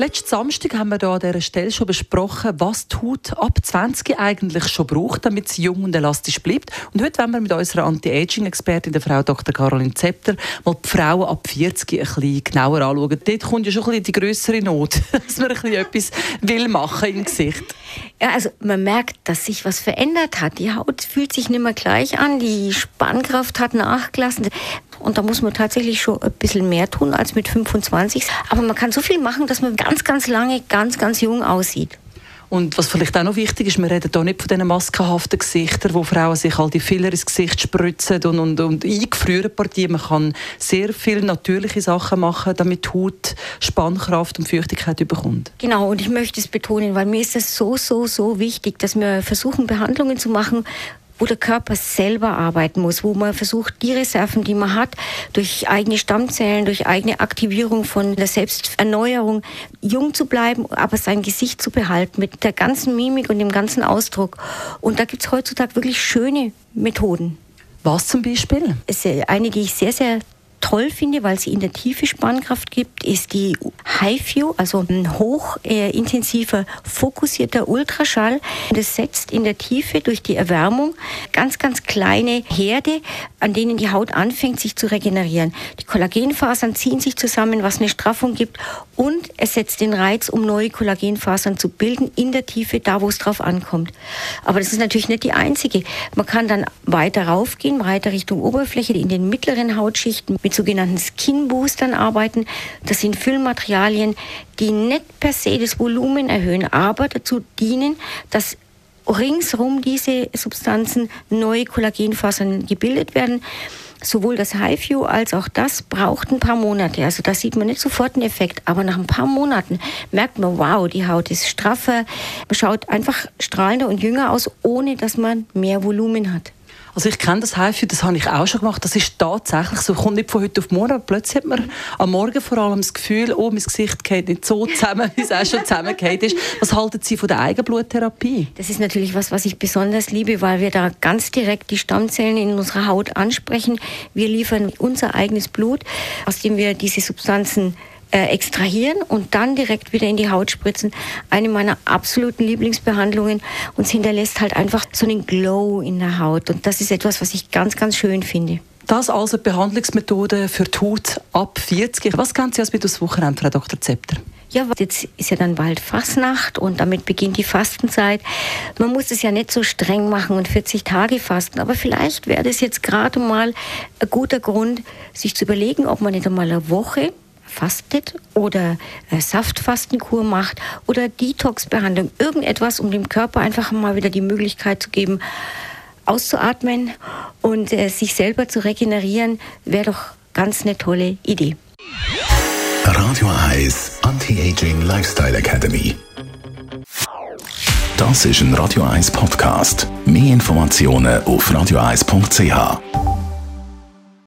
Letzten Samstag haben wir hier an dieser Stelle schon besprochen, was die Haut ab 20 eigentlich schon braucht, damit sie jung und elastisch bleibt. Und heute wollen wir mit unserer Anti-Aging-Expertin, der Frau Dr. Caroline Zepter, mal die Frauen ab 40 ein bisschen genauer anschauen. Dort kommt ja schon ein bisschen die größere Not, dass man ein bisschen etwas will machen im Gesicht. Ja, also man merkt, dass sich was verändert hat. Die Haut fühlt sich nicht mehr gleich an, die Spannkraft hat nachgelassen. Und da muss man tatsächlich schon ein bisschen mehr tun als mit 25. Aber man kann so viel machen, dass man ganz, ganz lange ganz, ganz jung aussieht. Und was vielleicht auch noch wichtig ist, wir reden hier nicht von diesen maskenhaften Gesichtern, wo Frauen sich all die Filler ins Gesicht spritzen und, und, und eingefrieren Partien. Man kann sehr viele natürliche Sachen machen, damit die Haut Spannkraft und Feuchtigkeit bekommt. Genau, und ich möchte es betonen, weil mir ist es so, so, so wichtig, dass wir versuchen, Behandlungen zu machen, wo der Körper selber arbeiten muss, wo man versucht, die Reserven, die man hat, durch eigene Stammzellen, durch eigene Aktivierung von der Selbsterneuerung, jung zu bleiben, aber sein Gesicht zu behalten mit der ganzen Mimik und dem ganzen Ausdruck. Und da gibt es heutzutage wirklich schöne Methoden. Was zum Beispiel? Es ist eine, die ich sehr, sehr toll finde, weil sie in der Tiefe Spannkraft gibt, ist die HiFu, also ein hochintensiver, äh, fokussierter Ultraschall. Das setzt in der Tiefe durch die Erwärmung ganz, ganz kleine Herde, an denen die Haut anfängt, sich zu regenerieren. Die Kollagenfasern ziehen sich zusammen, was eine Straffung gibt und es setzt den Reiz, um neue Kollagenfasern zu bilden in der Tiefe, da wo es drauf ankommt. Aber das ist natürlich nicht die einzige. Man kann dann weiter raufgehen, weiter Richtung Oberfläche, in den mittleren Hautschichten mit sogenannten Skin Boostern arbeiten. Das sind Füllmaterialien, die nicht per se das Volumen erhöhen, aber dazu dienen, dass ringsrum diese Substanzen neue Kollagenfasern gebildet werden. Sowohl das HiFu als auch das braucht ein paar Monate. Also da sieht man nicht sofort einen Effekt, aber nach ein paar Monaten merkt man, wow, die Haut ist straffer, schaut einfach strahlender und jünger aus, ohne dass man mehr Volumen hat. Also ich kenne das HIFU, das habe ich auch schon gemacht. Das ist tatsächlich so, kommt nicht von heute auf morgen, plötzlich hat man am Morgen vor allem das Gefühl, oh, mein Gesicht geht nicht so zusammen, wie es auch schon zusammengeht ist. Was halten Sie von der Eigenbluttherapie? Das ist natürlich was, was ich besonders liebe, weil wir da ganz direkt die Stammzellen in unserer Haut ansprechen. Wir liefern unser eigenes Blut, aus dem wir diese Substanzen äh, extrahieren und dann direkt wieder in die Haut spritzen. Eine meiner absoluten Lieblingsbehandlungen und es hinterlässt halt einfach so einen Glow in der Haut und das ist etwas, was ich ganz, ganz schön finde. Das also Behandlungsmethode für die Haut ab 40. Was kennen Sie als mit das Wochenende, Frau Dr. Zepter? Ja, jetzt ist ja dann bald Fastnacht und damit beginnt die Fastenzeit. Man muss es ja nicht so streng machen und 40 Tage fasten, aber vielleicht wäre das jetzt gerade mal ein guter Grund, sich zu überlegen, ob man nicht einmal eine Woche fastet oder äh, Saftfastenkur macht oder Detox-Behandlung, irgendetwas, um dem Körper einfach mal wieder die Möglichkeit zu geben, auszuatmen und äh, sich selber zu regenerieren, wäre doch ganz eine tolle Idee. Radio Eyes Anti-Aging Lifestyle Academy. Das ist ein Radio 1 Podcast. Mehr Informationen auf radioeis.ch.